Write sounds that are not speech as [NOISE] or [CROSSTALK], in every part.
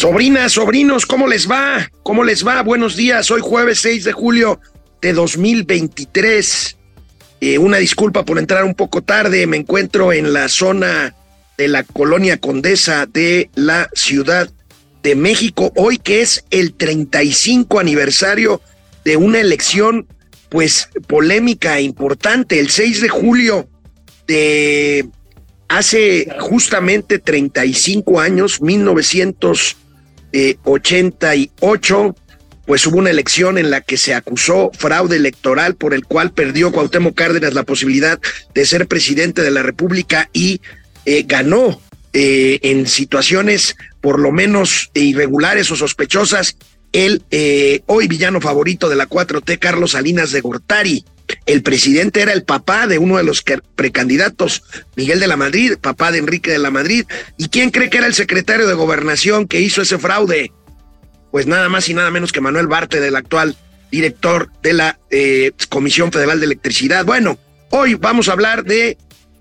Sobrinas, sobrinos, ¿cómo les va? ¿Cómo les va? Buenos días. Hoy jueves 6 de julio de 2023. Eh, una disculpa por entrar un poco tarde. Me encuentro en la zona de la colonia Condesa de la Ciudad de México. Hoy que es el 35 aniversario de una elección, pues polémica e importante. El 6 de julio de hace justamente 35 años, 1900 88, pues hubo una elección en la que se acusó fraude electoral por el cual perdió Cuauhtémoc Cárdenas la posibilidad de ser presidente de la República y eh, ganó eh, en situaciones por lo menos irregulares o sospechosas el eh, hoy villano favorito de la 4T, Carlos Salinas de Gortari. El presidente era el papá de uno de los precandidatos, Miguel de la Madrid, papá de Enrique de la Madrid. ¿Y quién cree que era el secretario de gobernación que hizo ese fraude? Pues nada más y nada menos que Manuel Barte, del actual director de la eh, Comisión Federal de Electricidad. Bueno, hoy vamos a hablar de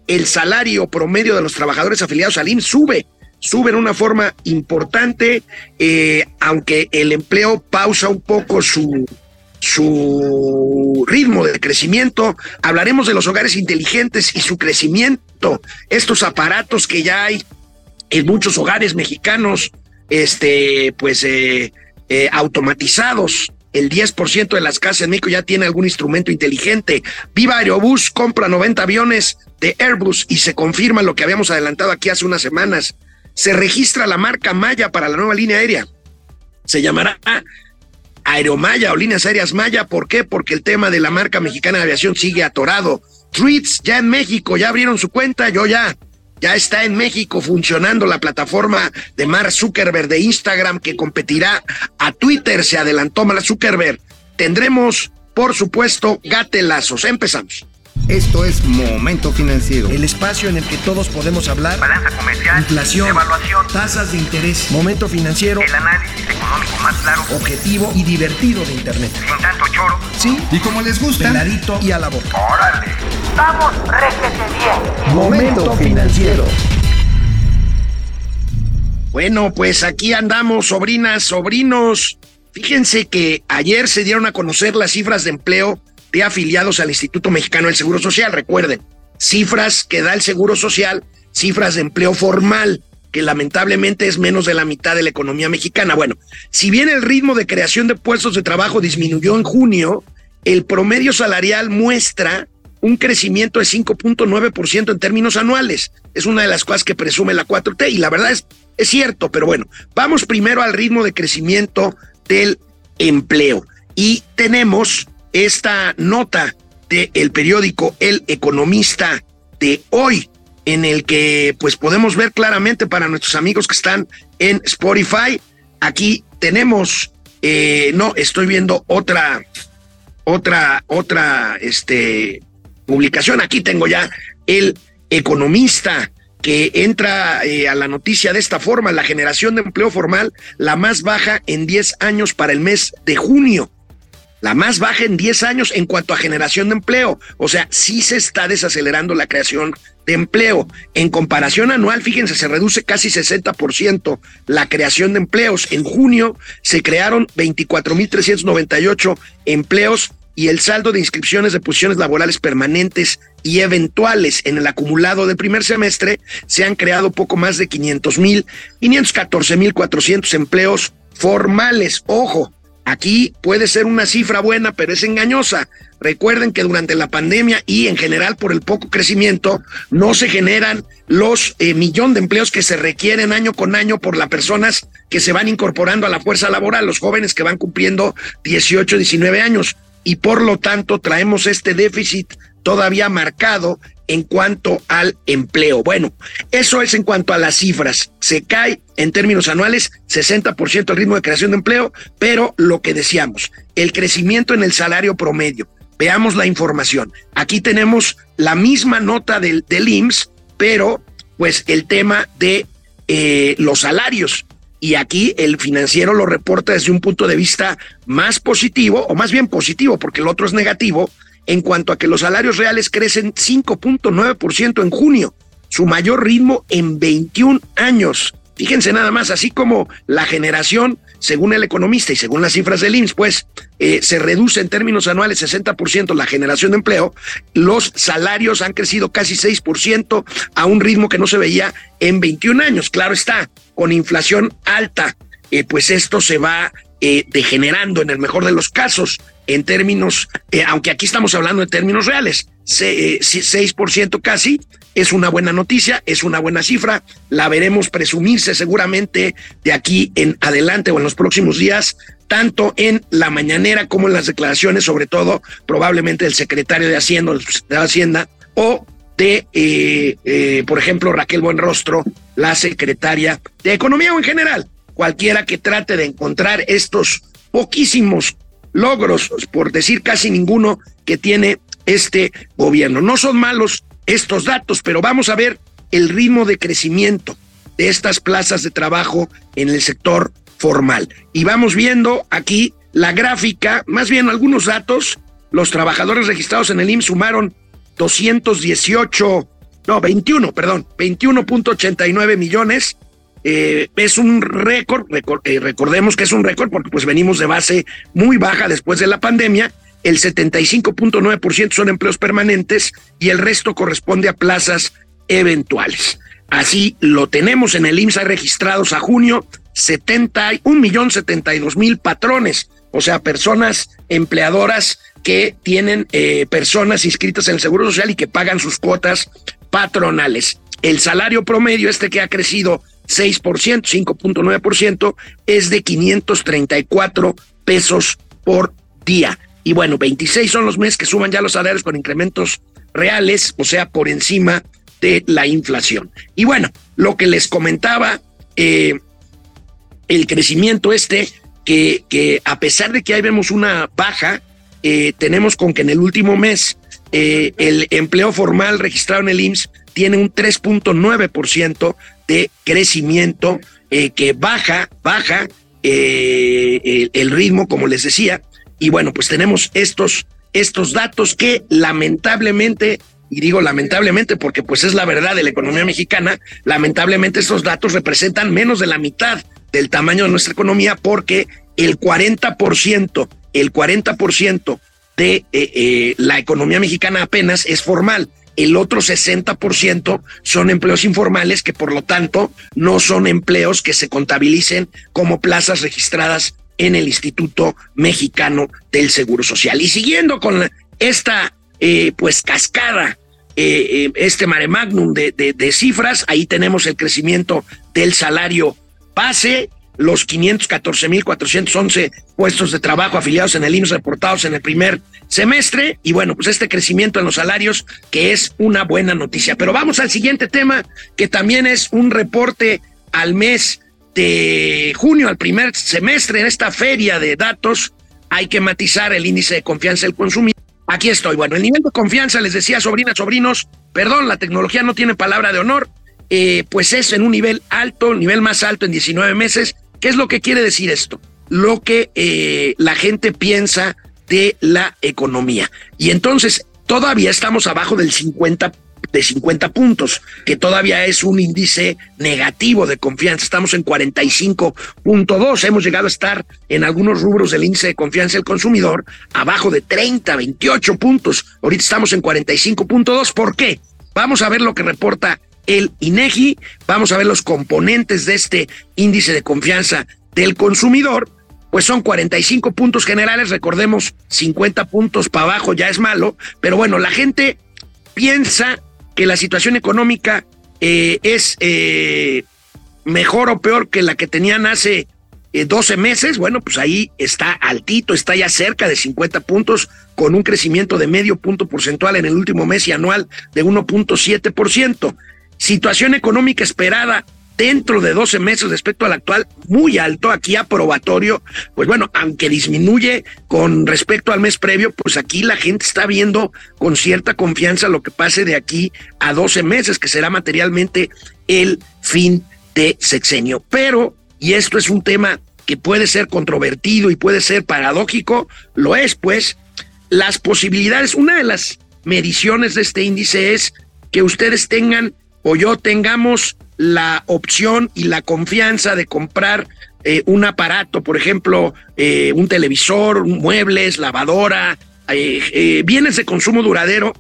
el salario promedio de los trabajadores afiliados al IMSS sube, sube en una forma importante, eh, aunque el empleo pausa un poco su, su ritmo de crecimiento, hablaremos de los hogares inteligentes y su crecimiento, estos aparatos que ya hay en muchos hogares mexicanos, este, pues eh, eh, automatizados. El 10% de las casas en México ya tiene algún instrumento inteligente. Viva Aerobús compra 90 aviones de Airbus y se confirma lo que habíamos adelantado aquí hace unas semanas. Se registra la marca Maya para la nueva línea aérea. Se llamará Aeromaya o líneas aéreas Maya. ¿Por qué? Porque el tema de la marca mexicana de aviación sigue atorado. Tweets ya en México, ya abrieron su cuenta, yo ya. Ya está en México funcionando la plataforma de Mark Zuckerberg de Instagram que competirá a Twitter. Se adelantó Mark Zuckerberg. Tendremos, por supuesto, gatelazos. Empezamos. Esto es Momento Financiero. El espacio en el que todos podemos hablar. Balanza comercial. Inflación. Evaluación. Tasas de interés. Momento Financiero. El análisis económico más claro. Objetivo y divertido de Internet. Sin tanto choro. Sí. Y como les gusta. Peladito y a la boca. Órale. Vamos, réjete bien. Momento Financiero. Bueno, pues aquí andamos, sobrinas, sobrinos. Fíjense que ayer se dieron a conocer las cifras de empleo de afiliados al Instituto Mexicano del Seguro Social. Recuerden, cifras que da el Seguro Social, cifras de empleo formal, que lamentablemente es menos de la mitad de la economía mexicana. Bueno, si bien el ritmo de creación de puestos de trabajo disminuyó en junio, el promedio salarial muestra un crecimiento de 5.9% en términos anuales. Es una de las cosas que presume la 4T y la verdad es, es cierto, pero bueno, vamos primero al ritmo de crecimiento del empleo. Y tenemos esta nota del periódico El Economista de hoy, en el que pues podemos ver claramente para nuestros amigos que están en Spotify, aquí tenemos, eh, no, estoy viendo otra, otra, otra, este, publicación, aquí tengo ya El Economista que entra eh, a la noticia de esta forma, la generación de empleo formal, la más baja en 10 años para el mes de junio la más baja en 10 años en cuanto a generación de empleo. O sea, sí se está desacelerando la creación de empleo. En comparación anual, fíjense, se reduce casi 60% la creación de empleos. En junio se crearon 24.398 empleos y el saldo de inscripciones de posiciones laborales permanentes y eventuales en el acumulado del primer semestre se han creado poco más de 500 mil, 514 mil 400 empleos formales. Ojo, Aquí puede ser una cifra buena, pero es engañosa. Recuerden que durante la pandemia y en general por el poco crecimiento no se generan los eh, millón de empleos que se requieren año con año por las personas que se van incorporando a la fuerza laboral, los jóvenes que van cumpliendo 18, 19 años. Y por lo tanto traemos este déficit todavía marcado en cuanto al empleo. Bueno, eso es en cuanto a las cifras. Se cae en términos anuales 60% el ritmo de creación de empleo, pero lo que decíamos, el crecimiento en el salario promedio. Veamos la información. Aquí tenemos la misma nota del, del IMSS, pero pues el tema de eh, los salarios. Y aquí el financiero lo reporta desde un punto de vista más positivo, o más bien positivo, porque el otro es negativo, en cuanto a que los salarios reales crecen 5.9% en junio, su mayor ritmo en 21 años. Fíjense nada más, así como la generación, según el economista y según las cifras del IMSS, pues eh, se reduce en términos anuales 60% la generación de empleo, los salarios han crecido casi 6% a un ritmo que no se veía en 21 años. Claro está, con inflación alta, eh, pues esto se va eh, degenerando en el mejor de los casos en términos, aunque aquí estamos hablando en términos reales, 6% casi, es una buena noticia, es una buena cifra, la veremos presumirse seguramente de aquí en adelante o en los próximos días, tanto en la mañanera como en las declaraciones, sobre todo probablemente del secretario de Hacienda, de Hacienda o de, eh, eh, por ejemplo, Raquel Buenrostro, la secretaria de Economía o en general, cualquiera que trate de encontrar estos poquísimos logros, por decir casi ninguno, que tiene este gobierno. No son malos estos datos, pero vamos a ver el ritmo de crecimiento de estas plazas de trabajo en el sector formal. Y vamos viendo aquí la gráfica, más bien algunos datos. Los trabajadores registrados en el IMSS sumaron 218, no, 21, perdón, 21.89 millones. Eh, es un récord, eh, recordemos que es un récord porque pues venimos de base muy baja después de la pandemia el 75.9% son empleos permanentes y el resto corresponde a plazas eventuales. Así lo tenemos en el IMSA registrados a junio, 71 millón 72 mil patrones, o sea, personas empleadoras que tienen eh, personas inscritas en el Seguro Social y que pagan sus cuotas patronales. El salario promedio, este que ha crecido 6%, 5.9%, es de 534 pesos por día. Y bueno, 26 son los meses que suman ya los salarios con incrementos reales, o sea, por encima de la inflación. Y bueno, lo que les comentaba, eh, el crecimiento este, que, que, a pesar de que ahí vemos una baja, eh, tenemos con que en el último mes eh, el empleo formal registrado en el IMSS tiene un 3.9% de crecimiento que baja, baja el, el ritmo, como les decía, y bueno, pues tenemos estos, estos datos que lamentablemente, y digo lamentablemente porque pues es la verdad de la economía mexicana, lamentablemente estos datos representan menos de la mitad del tamaño de nuestra economía porque el 40%, el 40% de eh, eh, la economía mexicana apenas es formal. El otro 60% son empleos informales que por lo tanto no son empleos que se contabilicen como plazas registradas en el Instituto Mexicano del Seguro Social. Y siguiendo con esta eh, pues cascada, eh, eh, este mare magnum de, de, cifras, ahí tenemos el crecimiento del salario base, los 514.411 puestos de trabajo afiliados en el IMSS reportados en el primer semestre y bueno, pues este crecimiento en los salarios que es una buena noticia. Pero vamos al siguiente tema que también es un reporte al mes de junio al primer semestre en esta feria de datos hay que matizar el índice de confianza del consumidor. Aquí estoy. Bueno, el nivel de confianza, les decía, sobrinas, sobrinos, perdón, la tecnología no tiene palabra de honor, eh, pues es en un nivel alto, nivel más alto en 19 meses. ¿Qué es lo que quiere decir esto? Lo que eh, la gente piensa de la economía. Y entonces todavía estamos abajo del 50 de 50 puntos, que todavía es un índice negativo de confianza. Estamos en 45.2. Hemos llegado a estar en algunos rubros del índice de confianza del consumidor abajo de 30, 28 puntos. Ahorita estamos en 45.2. ¿Por qué? Vamos a ver lo que reporta el INEGI, vamos a ver los componentes de este índice de confianza del consumidor. Pues son 45 puntos generales, recordemos 50 puntos para abajo ya es malo, pero bueno, la gente piensa que la situación económica eh, es eh, mejor o peor que la que tenían hace 12 eh, meses, bueno, pues ahí está altito, está ya cerca de 50 puntos, con un crecimiento de medio punto porcentual en el último mes y anual de 1.7%. Situación económica esperada dentro de 12 meses respecto al actual, muy alto, aquí aprobatorio, pues bueno, aunque disminuye con respecto al mes previo, pues aquí la gente está viendo con cierta confianza lo que pase de aquí a 12 meses, que será materialmente el fin de sexenio. Pero, y esto es un tema que puede ser controvertido y puede ser paradójico, lo es pues, las posibilidades, una de las mediciones de este índice es que ustedes tengan o yo tengamos la opción y la confianza de comprar eh, un aparato, por ejemplo, eh, un televisor, muebles, lavadora, eh, bienes de consumo duradero,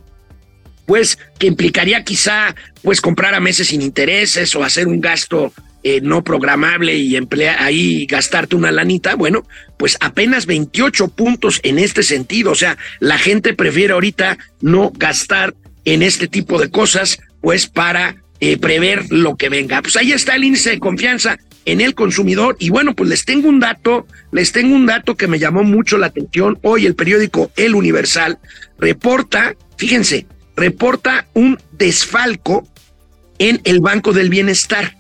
pues que implicaría quizá pues comprar a meses sin intereses o hacer un gasto no programable y emplear ahí gastarte una lanita, bueno, pues apenas 28 puntos en este sentido, o sea, la gente prefiere ahorita no gastar en este tipo de cosas, pues para prever lo que venga. Pues ahí está el índice de confianza en el consumidor. Y bueno, pues les tengo un dato, les tengo un dato que me llamó mucho la atención. Hoy el periódico El Universal reporta, fíjense, reporta un desfalco en el Banco del Bienestar.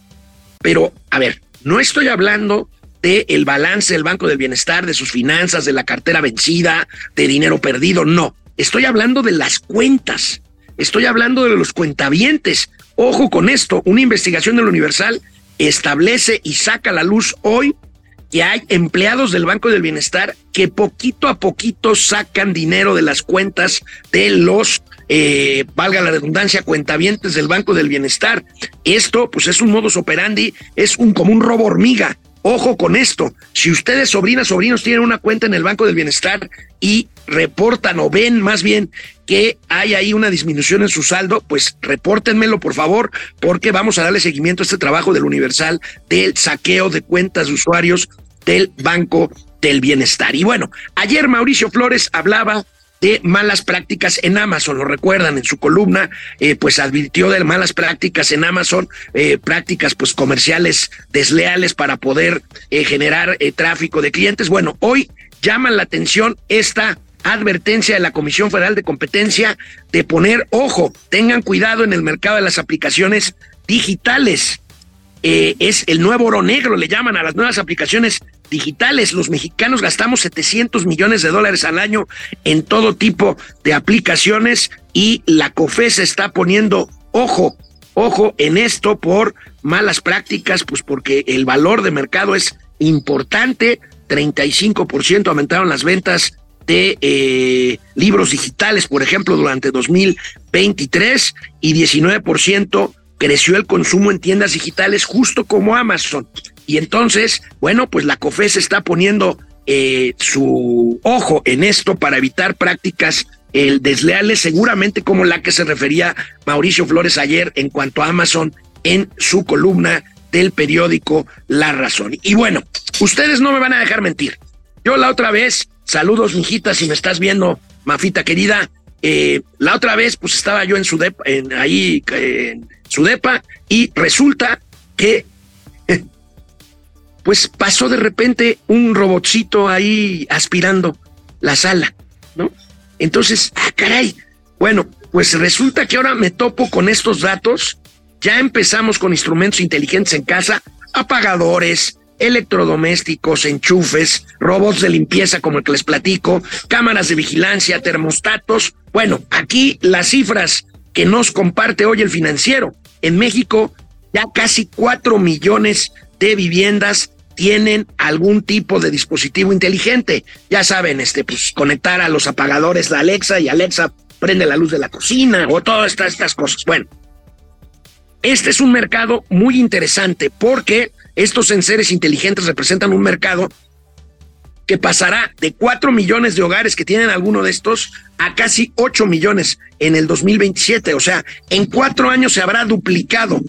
Pero, a ver, no estoy hablando de el balance del Banco del Bienestar, de sus finanzas, de la cartera vencida, de dinero perdido, no. Estoy hablando de las cuentas. Estoy hablando de los cuentavientes. Ojo con esto, una investigación del Universal establece y saca a la luz hoy que hay empleados del Banco del Bienestar que poquito a poquito sacan dinero de las cuentas de los, eh, valga la redundancia, cuentavientes del Banco del Bienestar. Esto, pues es un modus operandi, es un como un robo hormiga. Ojo con esto, si ustedes, sobrinas, sobrinos, tienen una cuenta en el Banco del Bienestar y reportan o ven más bien que hay ahí una disminución en su saldo, pues repórtenmelo por favor, porque vamos a darle seguimiento a este trabajo del Universal del saqueo de cuentas de usuarios del Banco del Bienestar. Y bueno, ayer Mauricio Flores hablaba de malas prácticas en Amazon. Lo recuerdan en su columna, eh, pues advirtió de malas prácticas en Amazon, eh, prácticas pues comerciales desleales para poder eh, generar tráfico de clientes. Bueno, hoy llama la atención esta advertencia de la Comisión Federal de Competencia de poner ojo, tengan cuidado en el mercado de las aplicaciones digitales. es el nuevo oro negro, le llaman a las nuevas aplicaciones digitales. Los mexicanos gastamos 700 millones de dólares al año en todo tipo de aplicaciones y la COFE se está poniendo ojo, ojo en esto por malas prácticas, pues porque el valor de mercado es importante, 35% aumentaron las ventas de eh, libros digitales, por ejemplo, durante 2023 y 19% creció el consumo en tiendas digitales justo como Amazon. Y entonces, bueno, pues la COFES está poniendo eh, su ojo en esto para evitar prácticas desleales, seguramente como la que se refería Mauricio Flores ayer en cuanto a Amazon en su columna del periódico La Razón. Y bueno, ustedes no me van a dejar mentir. Yo la otra vez, saludos, mijita, si me estás viendo, Mafita querida, eh, la otra vez, pues estaba yo en su depa, en, ahí en su depa, y resulta que pues pasó de repente un robotcito ahí aspirando la sala, ¿no? Entonces, ah, caray, bueno, pues resulta que ahora me topo con estos datos, ya empezamos con instrumentos inteligentes en casa, apagadores, electrodomésticos, enchufes, robots de limpieza como el que les platico, cámaras de vigilancia, termostatos. Bueno, aquí las cifras que nos comparte hoy el financiero. En México ya casi cuatro millones de viviendas tienen algún tipo de dispositivo inteligente. Ya saben, este, pues conectar a los apagadores de Alexa y Alexa prende la luz de la cocina o todas estas, estas cosas. Bueno, este es un mercado muy interesante porque estos sensores inteligentes representan un mercado que pasará de 4 millones de hogares que tienen alguno de estos a casi 8 millones en el 2027. O sea, en cuatro años se habrá duplicado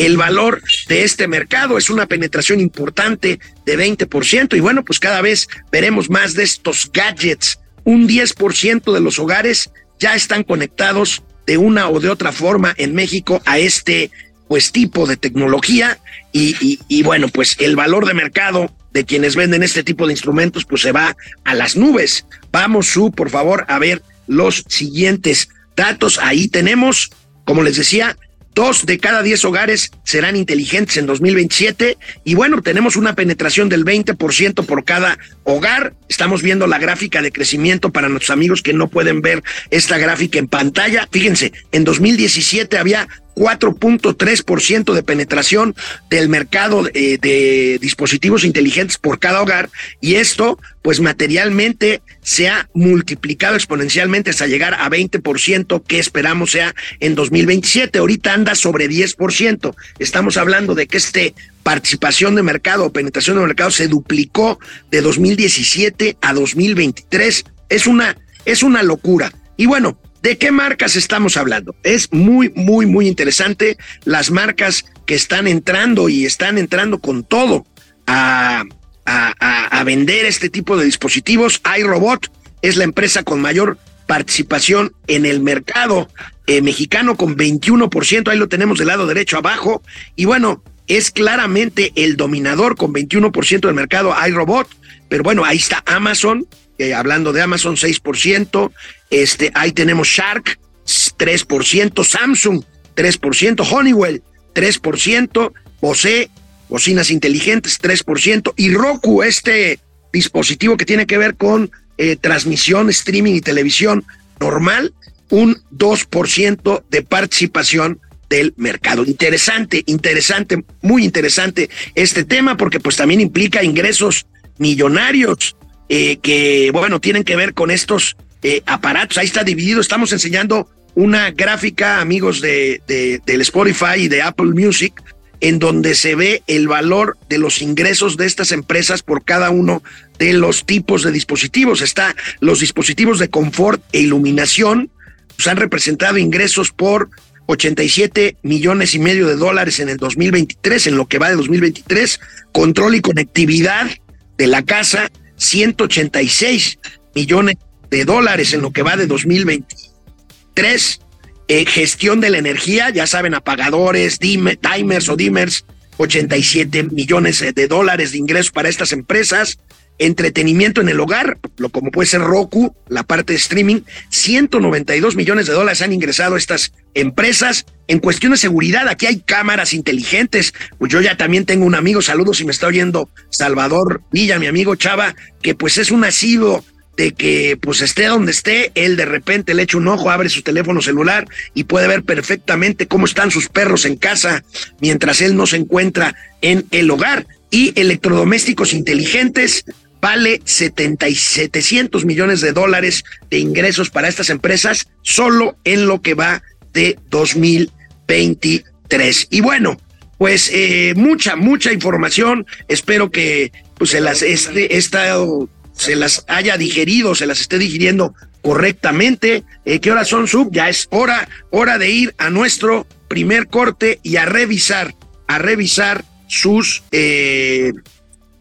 el valor de este mercado. Es una penetración importante de 20% y bueno, pues cada vez veremos más de estos gadgets. Un 10% de los hogares ya están conectados de una o de otra forma en México a este pues tipo de tecnología y, y, bueno, pues el valor de mercado de quienes venden este tipo de instrumentos pues se va a las nubes. Vamos, Su, por favor, a ver los siguientes datos. Ahí tenemos, como les decía, Dos de cada diez hogares serán inteligentes en 2027 y bueno, tenemos una penetración del 20% por cada hogar. Estamos viendo la gráfica de crecimiento para nuestros amigos que no pueden ver esta gráfica en pantalla. Fíjense, en 2017 había 4.3% de penetración del mercado eh, de dispositivos inteligentes por cada hogar y esto pues materialmente se ha multiplicado exponencialmente hasta llegar a 20% que esperamos sea en 2027. Ahorita anda sobre 10%. Estamos hablando de que este participación de mercado o penetración de mercado se duplicó de 2017 a 2023. Es una, es una locura. Y bueno, ¿De qué marcas estamos hablando? Es muy, muy, muy interesante las marcas que están entrando y están entrando con todo a, a, vender este tipo de dispositivos. iRobot es la empresa con mayor participación en el mercado eh, mexicano con 21%, ahí lo tenemos del lado derecho abajo, y bueno, es claramente el dominador con 21% del mercado iRobot, pero bueno, ahí está Amazon, eh, hablando de Amazon 6%, este, ahí tenemos Shark 3%, Samsung 3%, Honeywell 3%, Bose, bocinas inteligentes 3%, y Roku, este dispositivo que tiene que ver con eh, transmisión, streaming y televisión normal, un 2% de participación del mercado. Interesante, interesante, muy interesante este tema porque pues también implica ingresos millonarios eh, que, bueno, tienen que ver con estos eh, aparatos. Ahí está dividido. Estamos enseñando una gráfica, amigos de, de, del Spotify y de Apple Music, en donde se ve el valor de los ingresos de estas empresas por cada uno de los tipos de dispositivos. Está los dispositivos de confort e iluminación, pues han representado ingresos por 87 millones y medio de dólares en el 2023, en lo que va de 2023, control y conectividad de la casa, 186 millones de dólares en lo que va de 2023. Eh, gestión de la energía, ya saben, apagadores, timers o dimmers, 87 millones de dólares de ingresos para estas empresas. Entretenimiento en el hogar, lo como puede ser Roku, la parte de streaming, 192 millones de dólares han ingresado estas empresas. En cuestión de seguridad, aquí hay cámaras inteligentes. Pues yo ya también tengo un amigo, saludos si me está oyendo Salvador Villa, mi amigo Chava, que pues es un asiduo de que pues esté donde esté, él de repente le echa un ojo, abre su teléfono celular y puede ver perfectamente cómo están sus perros en casa mientras él no se encuentra en el hogar. Y electrodomésticos inteligentes vale 70 y 700 millones de dólares de ingresos para estas empresas solo en lo que va de 2023. Y bueno, pues eh, mucha, mucha información. Espero que pues se las este, estado se las haya digerido, se las esté digiriendo correctamente. Eh, ¿Qué horas son, Sub? Ya es hora, hora de ir a nuestro primer corte y a revisar, a revisar sus eh,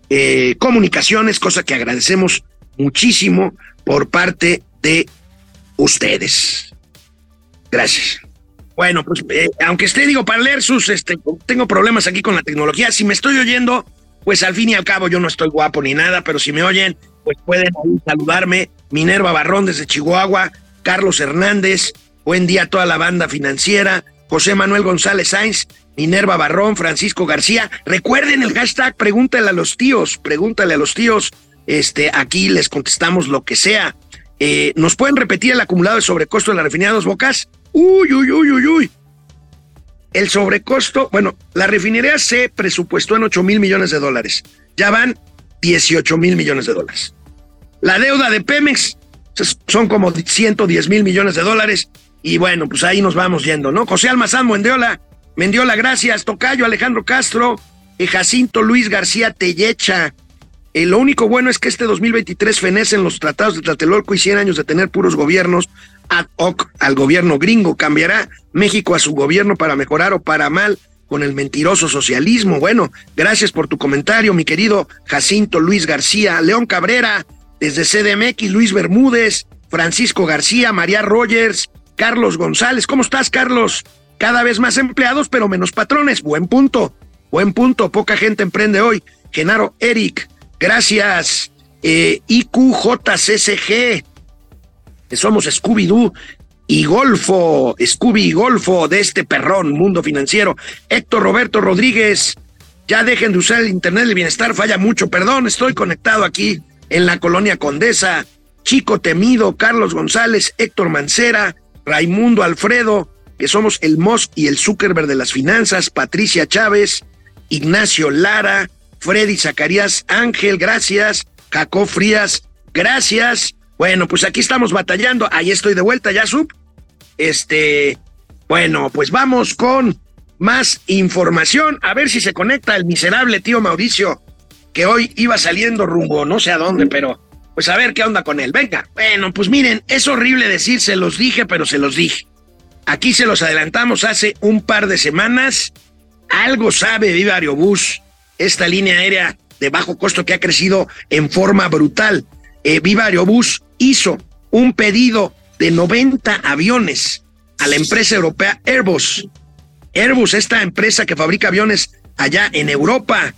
eh, comunicaciones, cosa que agradecemos muchísimo por parte de ustedes. Gracias. Bueno, pues aunque esté, digo, para leer sus, este, tengo problemas aquí con la tecnología. Si me estoy oyendo, pues al fin y al cabo yo no estoy guapo ni nada, pero si me oyen, pues pueden saludarme. Minerva Barrón desde Chihuahua, Carlos Hernández, buen día toda la banda financiera, José Manuel González Sainz, Minerva Barrón, Francisco García. Recuerden el hashtag pregúntale a los tíos, pregúntale a los tíos. Este, aquí les contestamos lo que sea. Eh, ¿Nos pueden repetir el acumulado de sobrecosto de la refinería Dos Bocas? Uy, uy, uy, uy, uy. El sobrecosto, bueno, la refinería se presupuestó en 8 mil millones de dólares. Ya van 18 mil millones de dólares. La deuda de Pemex son como 110 mil millones de dólares. Y bueno, pues ahí nos vamos yendo, ¿no? José Almazán Mendiola, Mendiola, gracias. Tocayo Alejandro Castro, eh, Jacinto Luis García Tellecha. Eh, lo único bueno es que este 2023 fenecen los tratados de Tlatelolco y 100 años de tener puros gobiernos ad hoc al gobierno gringo. ¿Cambiará México a su gobierno para mejorar o para mal con el mentiroso socialismo? Bueno, gracias por tu comentario, mi querido Jacinto Luis García. León Cabrera, desde CDMX, Luis Bermúdez, Francisco García, María Rogers, Carlos González. ¿Cómo estás, Carlos? Cada vez más empleados, pero menos patrones. Buen punto, buen punto. Poca gente emprende hoy. Genaro Eric, gracias. Eh, IQJCCG, somos Scooby-Doo y Golfo, Scooby y Golfo de este perrón mundo financiero. Héctor Roberto Rodríguez, ya dejen de usar el Internet del Bienestar, falla mucho. Perdón, estoy conectado aquí en la colonia Condesa, Chico Temido, Carlos González, Héctor Mancera, Raimundo Alfredo, que somos el Musk y el Zuckerberg de las finanzas, Patricia Chávez, Ignacio Lara, Freddy Zacarías Ángel, gracias, Jacob Frías, gracias. Bueno, pues aquí estamos batallando. Ahí estoy de vuelta, ya sub. Este, bueno, pues vamos con más información. A ver si se conecta el miserable tío Mauricio, que hoy iba saliendo rumbo, no sé a dónde, pero pues a ver qué onda con él. Venga. Bueno, pues miren, es horrible decir, se los dije, pero se los dije. Aquí se los adelantamos hace un par de semanas. Algo sabe Viva Aerobús, esta línea aérea de bajo costo que ha crecido en forma brutal. Eh, Viva Aerobús hizo un pedido de 90 aviones a la empresa europea Airbus. Airbus, esta empresa que fabrica aviones allá en Europa.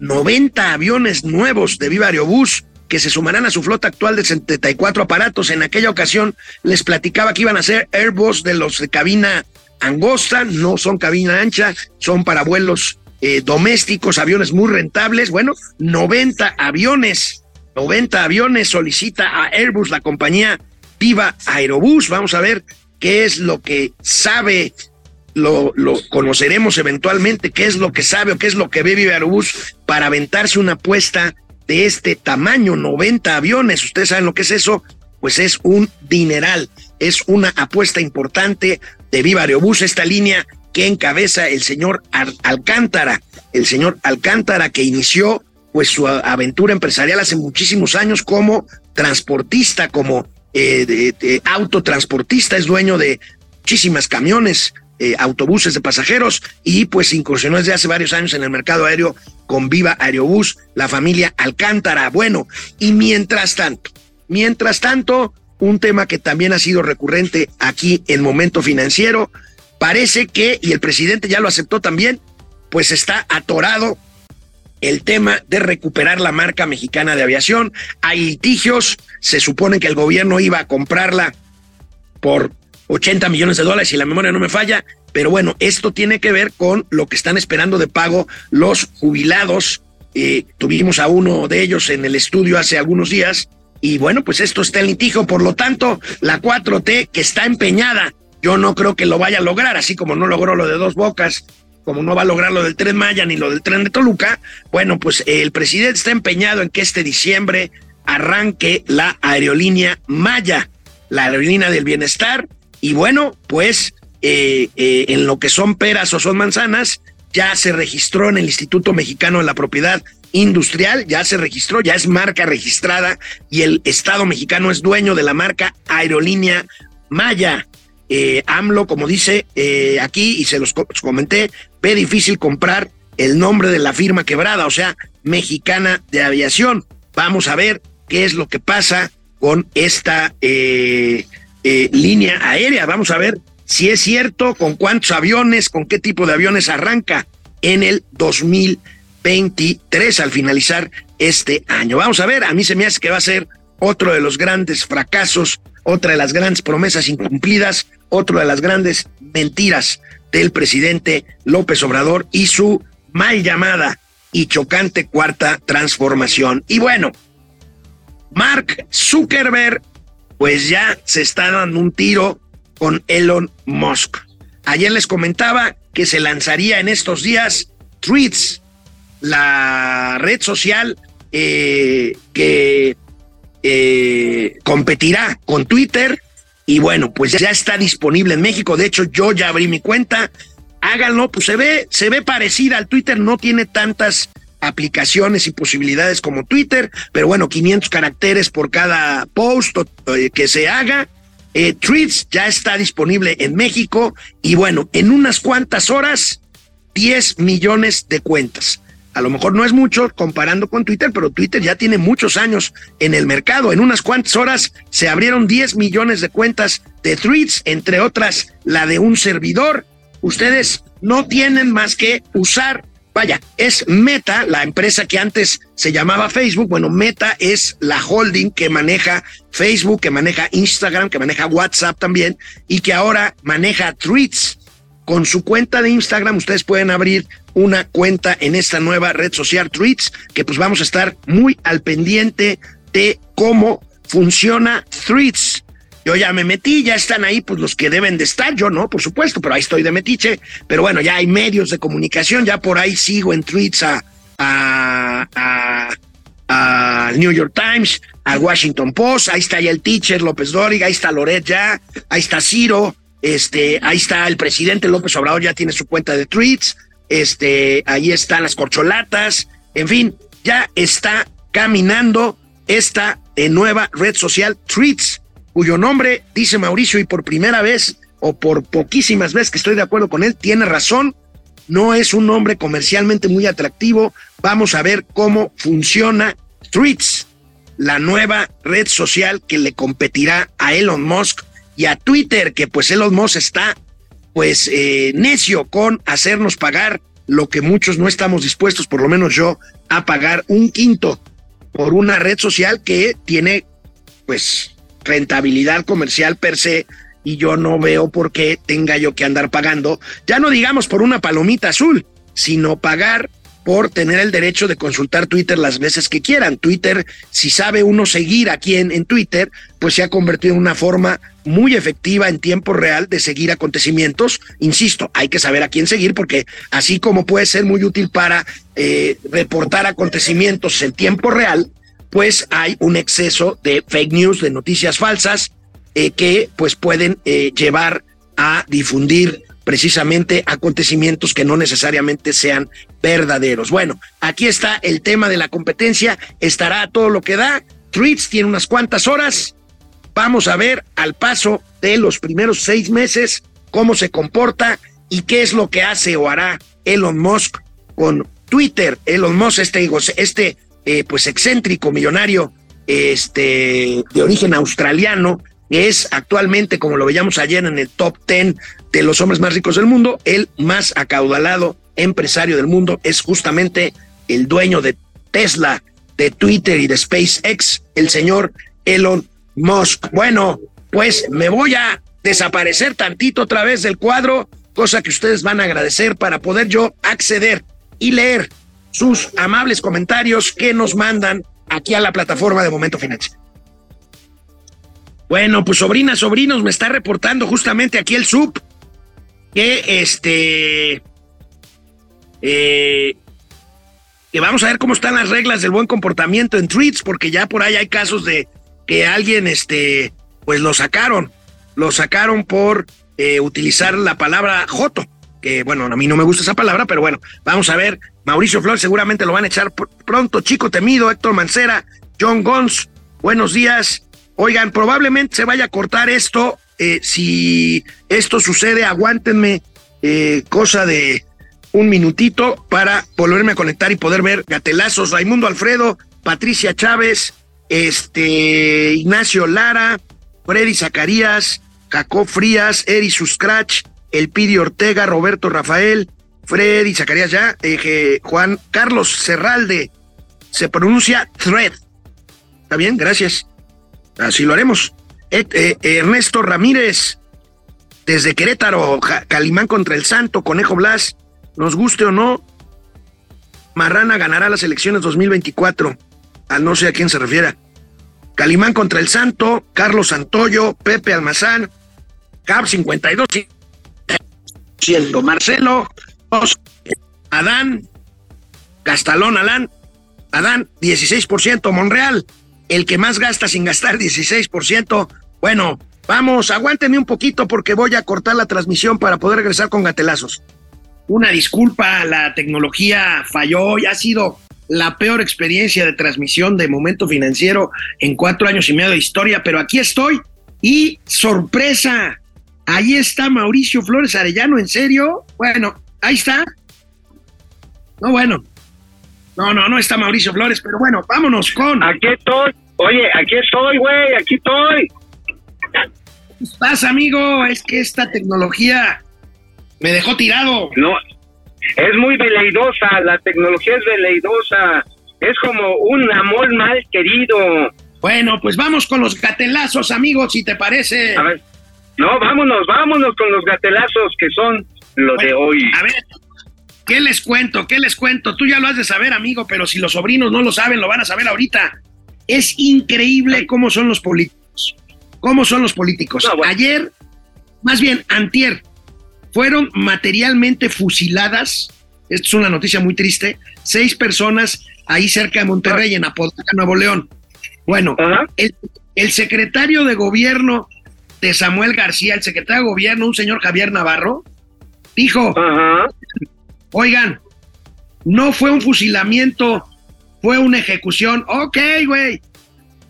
90 aviones nuevos de Viva Aerobús que se sumarán a su flota actual de 74 aparatos. En aquella ocasión les platicaba que iban a ser Airbus de los de cabina angosta, no son cabina ancha, son para vuelos eh, domésticos, aviones muy rentables. Bueno, 90 aviones, 90 aviones solicita a Airbus la compañía Viva Aerobús. Vamos a ver qué es lo que sabe, lo, conoceremos eventualmente, qué es lo que sabe o qué es lo que ve Viva Aerobús para aventarse una apuesta de este tamaño, 90 aviones. Ustedes saben lo que es eso, pues es un dineral, es una apuesta importante de Viva Aerobús, esta línea que encabeza el señor Alcántara, el señor Alcántara que inició pues su aventura empresarial hace muchísimos años como transportista, como eh, autotransportista, es dueño de muchísimas camiones, eh, autobuses de pasajeros y pues incursionó desde hace varios años en el mercado aéreo con Viva Aerobús, la familia Alcántara. Bueno, y mientras tanto, mientras tanto, un tema que también ha sido recurrente aquí en Momento Financiero, parece que, y el presidente ya lo aceptó también, pues está atorado el tema de recuperar la marca mexicana de aviación. Hay litigios, se supone que el gobierno iba a comprarla por 80 millones de dólares, si la memoria no me falla, pero bueno, esto tiene que ver con lo que están esperando de pago los jubilados. Eh, tuvimos a uno de ellos en el estudio hace algunos días y bueno, pues esto está en litigio, por lo tanto, la 4T que está empeñada, yo no creo que lo vaya a lograr, así como no logró lo de dos bocas, como no va a lograr lo del tren Maya ni lo del tren de Toluca, bueno, pues el presidente está empeñado en que este diciembre arranque la aerolínea Maya, la aerolínea del bienestar, y bueno, pues eh, eh, en lo que son peras o son manzanas, ya se registró en el Instituto Mexicano de la Propiedad Industrial, ya se registró, ya es marca registrada y el Estado mexicano es dueño de la marca Aerolínea Maya. Eh, AMLO, como dice aquí, y se los comenté, ve difícil comprar el nombre de la firma quebrada, o sea, mexicana de aviación. Vamos a ver qué es lo que pasa con esta eh, línea aérea. Vamos a ver si es cierto, con cuántos aviones, con qué tipo de aviones arranca en el 2023 al finalizar este año. Vamos a ver, a mí se me hace que va a ser otro de los grandes fracasos, otra de las grandes promesas incumplidas, otro de las grandes mentiras del presidente López Obrador y su mal llamada y chocante cuarta transformación. Y bueno, Mark Zuckerberg pues ya se está dando un tiro con Elon Musk. Ayer les comentaba que se lanzaría en estos días Tweets, la red social eh, que eh, competirá con Twitter. Y bueno, pues ya está disponible en México. De hecho, yo ya abrí mi cuenta. Háganlo, pues se ve, se ve parecida al Twitter, no tiene tantas aplicaciones y posibilidades como Twitter, pero bueno, 500 caracteres por cada post eh, que se haga. Eh, Tweets ya está disponible en México y bueno, en unas cuantas horas, 10 millones de cuentas. A lo mejor no es mucho comparando con Twitter, pero Twitter ya tiene muchos años en el mercado. En unas cuantas horas se abrieron 10 millones de cuentas de Tweets, entre otras la de un servidor. Ustedes no tienen más que usar Vaya, es Meta, la empresa que antes se llamaba Facebook. Bueno, Meta es la holding que maneja Facebook, que maneja Instagram, que maneja WhatsApp también y que ahora maneja Tweets. Con su cuenta de Instagram ustedes pueden abrir una cuenta en esta nueva red social Tweets, que pues vamos a estar muy al pendiente de cómo funciona Tweets. Yo ya me metí, ya están ahí pues los que deben de estar, yo no, por supuesto, pero ahí estoy de metiche. Pero bueno, ya hay medios de comunicación, ya por ahí sigo en tweets a, a, a, New York Times, a Washington Post, ahí está ya el teacher López Dóriga, ahí está Loret ya, ahí está Ciro, este, ahí está el presidente López Obrador, ya tiene su cuenta de tweets, este, ahí están las corcholatas, en fin, ya está caminando esta eh, nueva red social Tweets, cuyo nombre, dice Mauricio, y por primera vez o por poquísimas veces que estoy de acuerdo con él, tiene razón, no es un nombre comercialmente muy atractivo. Vamos a ver cómo funciona Tweets, la nueva red social que le competirá a Elon Musk y a Twitter, que pues Elon Musk está pues eh, necio con hacernos pagar lo que muchos no estamos dispuestos, por lo menos yo, a pagar un quinto por una red social que tiene pues rentabilidad comercial per se y yo no veo por qué tenga yo que andar pagando, ya no digamos por una palomita azul, sino pagar por tener el derecho de consultar Twitter las veces que quieran. Twitter, si sabe uno seguir a quien en Twitter, pues se ha convertido en una forma muy efectiva en tiempo real de seguir acontecimientos. Insisto, hay que saber a quién seguir porque así como puede ser muy útil para eh, reportar acontecimientos en tiempo real, pues hay un exceso de fake news, de noticias falsas, eh, que pues pueden eh, llevar a difundir precisamente acontecimientos que no necesariamente sean verdaderos. Bueno, aquí está el tema de la competencia, estará todo lo que da. Tweets tiene unas cuantas horas. Vamos a ver al paso de los primeros seis meses cómo se comporta y qué es lo que hace o hará Elon Musk con Twitter. Elon Musk, este, este eh, pues excéntrico millonario este, de origen australiano, es actualmente, como lo veíamos ayer en el top 10 de los hombres más ricos del mundo, el más acaudalado empresario del mundo es justamente el dueño de Tesla, de Twitter y de SpaceX, el señor Elon Musk. Bueno, pues me voy a desaparecer tantito otra vez del cuadro, cosa que ustedes van a agradecer para poder yo acceder y leer sus amables comentarios que nos mandan aquí a la plataforma de Momento Financiero. Bueno, pues sobrinas, sobrinos, me está reportando justamente aquí el sub que este eh, que vamos a ver cómo están las reglas del buen comportamiento en tweets, porque ya por ahí hay casos de que alguien este pues lo sacaron, lo sacaron por eh, utilizar la palabra joto, bueno, a mí no me gusta esa palabra, pero bueno, vamos a ver. Mauricio Flores seguramente lo van a echar pronto, Chico Temido, Héctor Mancera, John Gons, buenos días. Oigan, probablemente se vaya a cortar esto. Eh, si esto sucede, aguántenme eh, cosa de un minutito para volverme a conectar y poder ver gatelazos. Raimundo Alfredo, Patricia Chávez, este Ignacio Lara, Freddy Zacarías, Jacob Frías, Eri Suscrach, Elpidio Ortega, Roberto Rafael, Freddy Zacarías ya, eh, Juan Carlos Serralde, se pronuncia Thread. ¿Está bien? Gracias. Así lo haremos. Eh, Ernesto Ramírez, desde Querétaro, Calimán contra el Santo, Conejo Blas, nos guste o no, Marrana ganará las elecciones 2024, al no sé a quién se refiera. Calimán contra el Santo, Carlos Santoyo, Pepe Almazán, Cap 52, Marcelo, Adán, Gastalón Alán, Adán 16%, Monreal, el que más gasta sin gastar 16%. Bueno, vamos, aguántenme un poquito porque voy a cortar la transmisión para poder regresar con gatelazos. Una disculpa, la tecnología falló y ha sido la peor experiencia de transmisión de momento financiero en cuatro años y medio de historia, pero aquí estoy y sorpresa, ahí está Mauricio Flores Arellano, ¿en serio? Bueno, ahí está. No, bueno, no, no, no está Mauricio Flores, pero bueno, vámonos con. Aquí estoy. Oye, aquí estoy, güey, aquí estoy. ¿Qué pasa, amigo? Es que esta tecnología me dejó tirado. No, es muy veleidosa, la tecnología es veleidosa. Es como un amor mal querido. Bueno, pues vamos con los gatelazos, amigos, si te parece. A ver. No, vámonos, vámonos con los gatelazos que son los de hoy. A ver, ¿Qué les cuento? ¿Qué les cuento? Tú ya lo has de saber, amigo, pero si los sobrinos no lo saben, lo van a saber ahorita. Es increíble cómo son los políticos. ¿Cómo son los políticos? No, bueno. Ayer, más bien, antier, fueron materialmente fusiladas, esto es una noticia muy triste, seis personas ahí cerca de Monterrey, en Apodaca, Nuevo León. Bueno, el secretario de gobierno de Samuel García, el secretario de gobierno, un señor Javier Navarro, dijo, Ajá. oigan, no fue un fusilamiento, fue una ejecución. Ok, güey.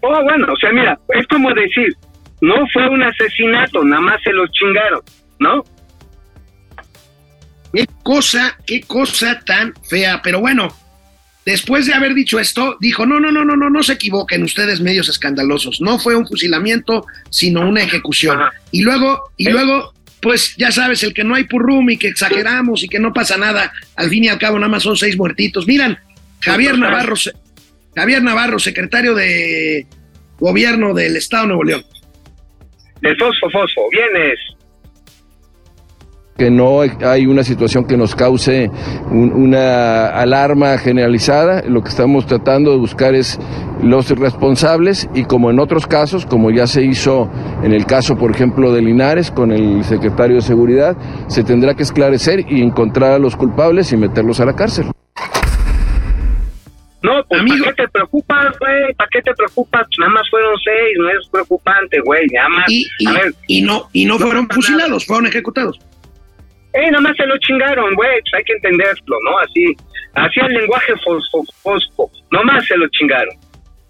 Oh, bueno, o sea, mira, es como decir, no fue un asesinato, nada más se los chingaron, ¿no? Qué cosa, qué cosa tan fea. Pero bueno, después de haber dicho esto, dijo, no, no, no, no, no, no se equivoquen ustedes medios escandalosos. No fue un fusilamiento, sino una ejecución. Y luego, y ¿Eh? luego, pues ya sabes, el que no hay purrum y que exageramos y que no pasa nada, al fin y al cabo nada más son seis muertitos. Miran, Javier. Navarro, Javier Navarro, secretario de gobierno del Estado de Nuevo León. De fosfo, fosfo, vienes. Que no hay una situación que nos cause un- una alarma generalizada. Lo que estamos tratando de buscar es los responsables y como en otros casos, como ya se hizo en el caso, por ejemplo, de Linares con el secretario de Seguridad, se tendrá que esclarecer y encontrar a los culpables y meterlos a la cárcel. No, pues Amigo. ¿para qué te preocupas, güey? ¿Para qué te preocupas? Nada más fueron seis, no es preocupante, güey. Nada más. Y, y- A ver, y no, y no no fueron nada. fusilados, fueron ejecutados. Eh, nada más se lo chingaron, güey. Pues hay que entenderlo, ¿no? Así, así el lenguaje fosfo, fosfo. Nomás se lo chingaron.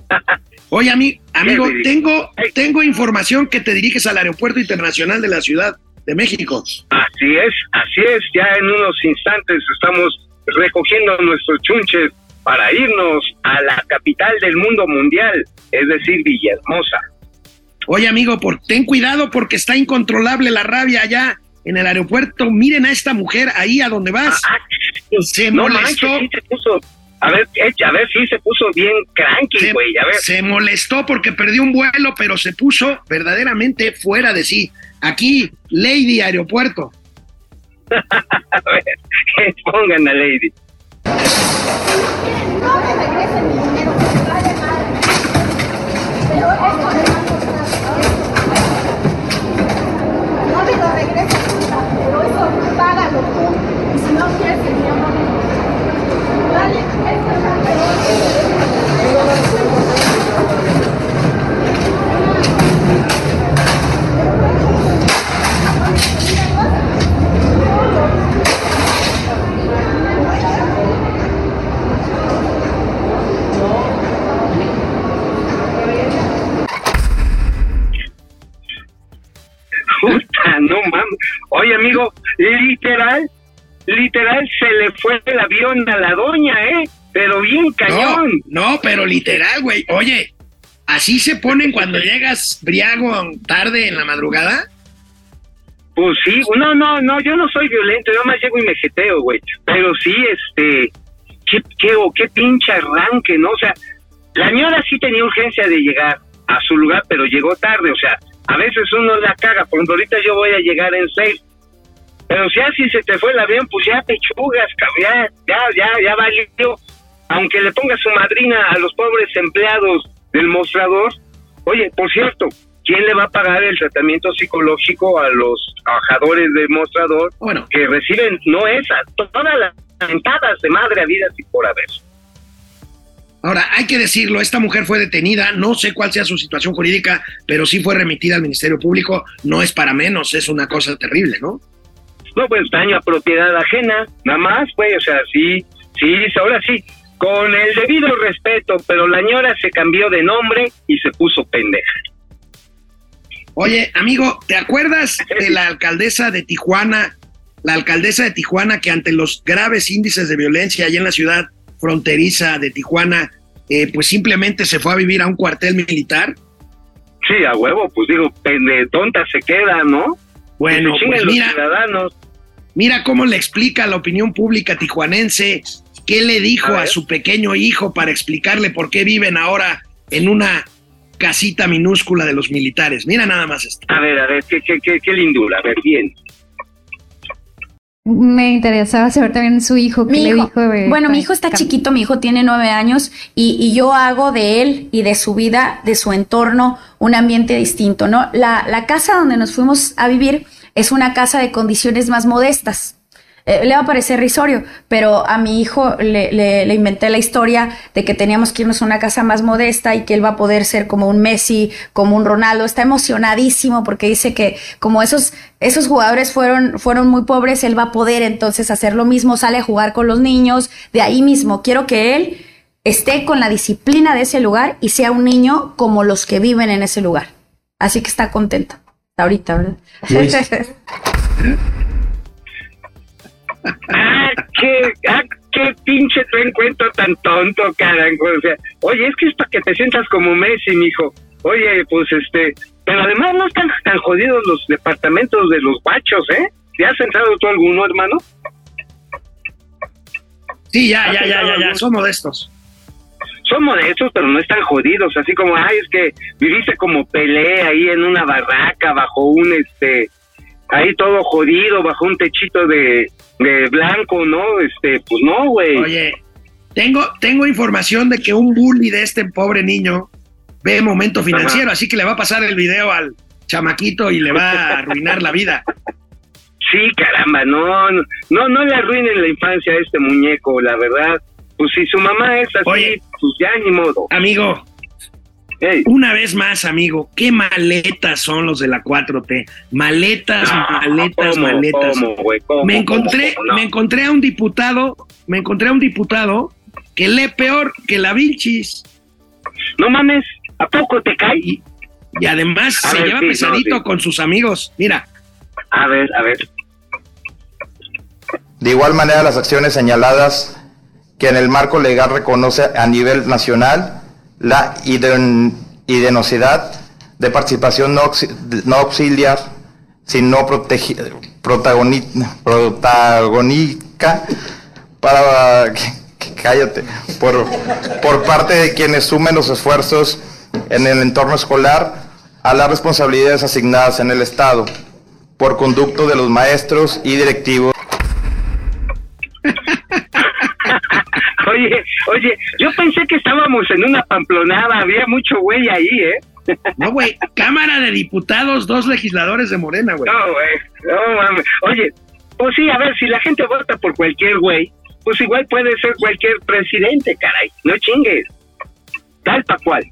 [LAUGHS] Oye, ami- amigo, tengo, tengo información que te diriges al Aeropuerto Internacional de la Ciudad de México. Así es, así es. Ya en unos instantes estamos recogiendo nuestros chunches para irnos a la capital del mundo mundial, es decir, Villahermosa. Oye, amigo, por, ten cuidado porque está incontrolable la rabia allá en el aeropuerto. Miren a esta mujer ahí a donde vas. Ah, se no molestó. manches, sí se puso. A ver, eh, a ver, sí se puso bien cranky, se, güey. A ver, se molestó porque perdió un vuelo, pero se puso verdaderamente fuera de sí. Aquí, Lady Aeropuerto. [LAUGHS] a ver, pongan a Lady. No me regresen mi dinero, que me vale madre. Pero esto le No me lo regreses nunca, pero eso págalo tú. Y si no no. Oye, amigo, literal, literal se le fue el avión a la doña, ¿eh? Pero bien No, cañón. no, pero literal, güey. Oye, ¿así se ponen cuando llegas briago tarde en la madrugada? Pues sí, no, no, no, yo no soy violento, yo más llego y me jeteo, güey. Pero sí, este, qué, qué, o qué pinche arranque, ¿no? O sea, la señora sí tenía urgencia de llegar a su lugar, pero llegó tarde, o sea, a veces uno la caga, por ejemplo, ahorita yo voy a llegar en seis. Pero si así se te fue el avión, pues ya pechugas, cabrón, ya, ya, ya, ya valió. Aunque le ponga su madrina a los pobres empleados del mostrador, oye, por cierto, ¿quién le va a pagar el tratamiento psicológico a los trabajadores del mostrador Bueno, que reciben, no esas, todas las mentadas de madre a vida y por haber? ahora hay que decirlo, esta mujer fue detenida, no sé cuál sea su situación jurídica, pero sí fue remitida al Ministerio Público, no es para menos, es una cosa terrible, ¿no? No, pues daño a propiedad ajena, nada más, pues, o sea, sí, sí, ahora sí, con el debido respeto, pero la señora se cambió de nombre y se puso pendeja. Oye, amigo, ¿te acuerdas de la alcaldesa de Tijuana? La alcaldesa de Tijuana que ante los graves índices de violencia allá en la ciudad fronteriza de Tijuana, eh, pues simplemente se fue a vivir a un cuartel militar. Sí, a huevo, pues digo, pende tonta se queda, ¿no? Bueno, que se chinguen pues los mira, ciudadanos. Mira cómo le explica a la opinión pública tijuanense qué le dijo A su pequeño hijo para explicarle por qué viven ahora en una casita minúscula de los militares. Mira nada más esto. A ver, a ver, qué, qué, qué, qué lindura, a ver, bien. Me interesaba saber también su hijo, ¿qué Mi le hijo, dijo de bueno, mi hijo está chiquito, mi hijo tiene nueve años y, y yo hago de él y de su vida, de su entorno, un ambiente distinto, ¿no? La, la casa donde nos fuimos a vivir es una casa de condiciones más modestas. Eh, le va a parecer risorio, pero a mi hijo le, inventé la historia de que teníamos que irnos a una casa más modesta y que él va a poder ser como un Messi, como un Ronaldo. Está emocionadísimo porque dice que como esos, jugadores fueron, fueron muy pobres, él va a poder entonces hacer lo mismo, sale a jugar con los niños, de ahí mismo. Quiero que él esté con la disciplina de ese lugar y sea un niño como los que viven en ese lugar. Así que está contento. Ahorita, ¿verdad? Luis. Ah, qué, ah, qué pinche tu encuentro tan tonto, carajo. O sea, oye, es que es para que te sientas como Messi, mijo. Oye, pues este, pero además no están tan jodidos los departamentos de los guachos, ¿eh? ¿Te has entrado tú alguno, hermano? Sí, ya, ya, ya, ya, ya, son modestos. Son modestos, pero no están jodidos. Así como, ay, es que viviste como Pelé ahí en una barraca bajo un, este, ahí todo jodido, bajo un techito de, de blanco, ¿no? Este, pues no, güey. Oye, tengo, tengo información de que un bully de este pobre niño ve momento financiero, así que le va a pasar el video al chamaquito y le va a [LAUGHS] arruinar la vida. Sí, caramba, no, no, no, no le arruinen la infancia a este muñeco, la verdad. Pues si su mamá es así, Oye. Pues ya ni modo. Amigo, una vez más, amigo, qué maletas son los de la 4T. Maletas, maletas, ¿cómo, maletas. cómo? ¿Cómo, me encontré, cómo? No. me encontré a un diputado, me encontré a un diputado que lee peor que la Vilchis. No mames, ¿a poco te cae? Y, y además A se ver, lleva sí, no, pesadito sí. con sus amigos. Mira, A ver, a ver. De igual manera, las acciones señaladas que en el marco legal reconoce a nivel nacional la idenosidad de participación no, no auxiliar, sino protagónica para cállate por, por parte de quienes sumen los esfuerzos en el entorno escolar a las responsabilidades asignadas en el Estado por conducto de los maestros y directivos Oye, oye, yo pensé que estábamos en una pamplonada, había mucho güey ahí, ¿eh? no, güey, Cámara de Diputados, dos legisladores de Morena, güey. No, güey, no mames. Oye, pues sí, a ver, si la gente vota por cualquier güey, pues igual puede ser cualquier presidente, caray. No chingues. Tal pa' cual.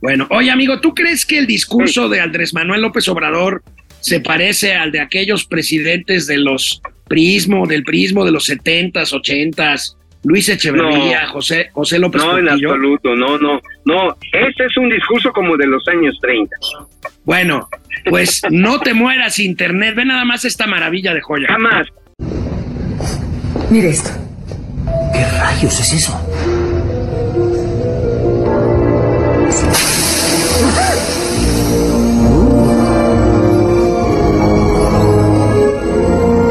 Bueno, oye, amigo, ¿tú crees que el discurso de Andrés Manuel López Obrador se parece al de aquellos presidentes de los prismo, del prismo de los setentas, ochentas, Luis Echeverría, No. José, José López No, en absoluto, no, no, no. Este es un discurso como de los años 30. Bueno, pues [LAUGHS] no te mueras, Internet. Ve nada más esta maravilla de joya. Jamás. Mire esto. ¿Qué rayos es eso?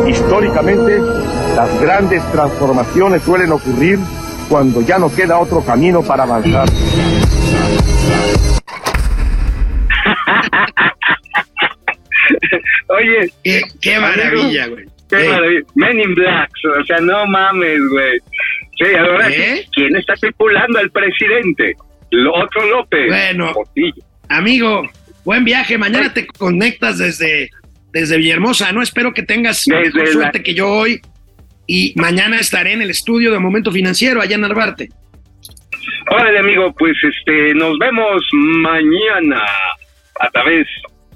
Históricamente, las grandes transformaciones suelen ocurrir cuando ya no queda otro camino para avanzar. Oye, Qué, qué maravilla, güey. qué Eh, maravilla. Men in Blacks, o sea, no mames, güey. Sí, ahora ¿Eh? ¿quién está tripulando al presidente? Lo otro López. Bueno. Portillo. Amigo, buen viaje. Mañana te conectas desde, desde Villahermosa, ¿no? Espero que tengas Desde mejor la- suerte que yo hoy. Y mañana estaré en el estudio de Momento Financiero, allá en Narvarte. Órale, amigo, pues este, nos vemos mañana a través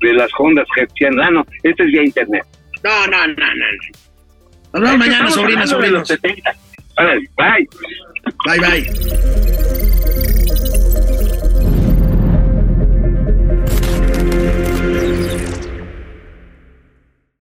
de las ondas hertzianas. Ah, no, este es vía internet. No, no, no, no. no. Nos vemos mañana, sobrinas, sobrinos. 70. Órale, bye. Bye, bye.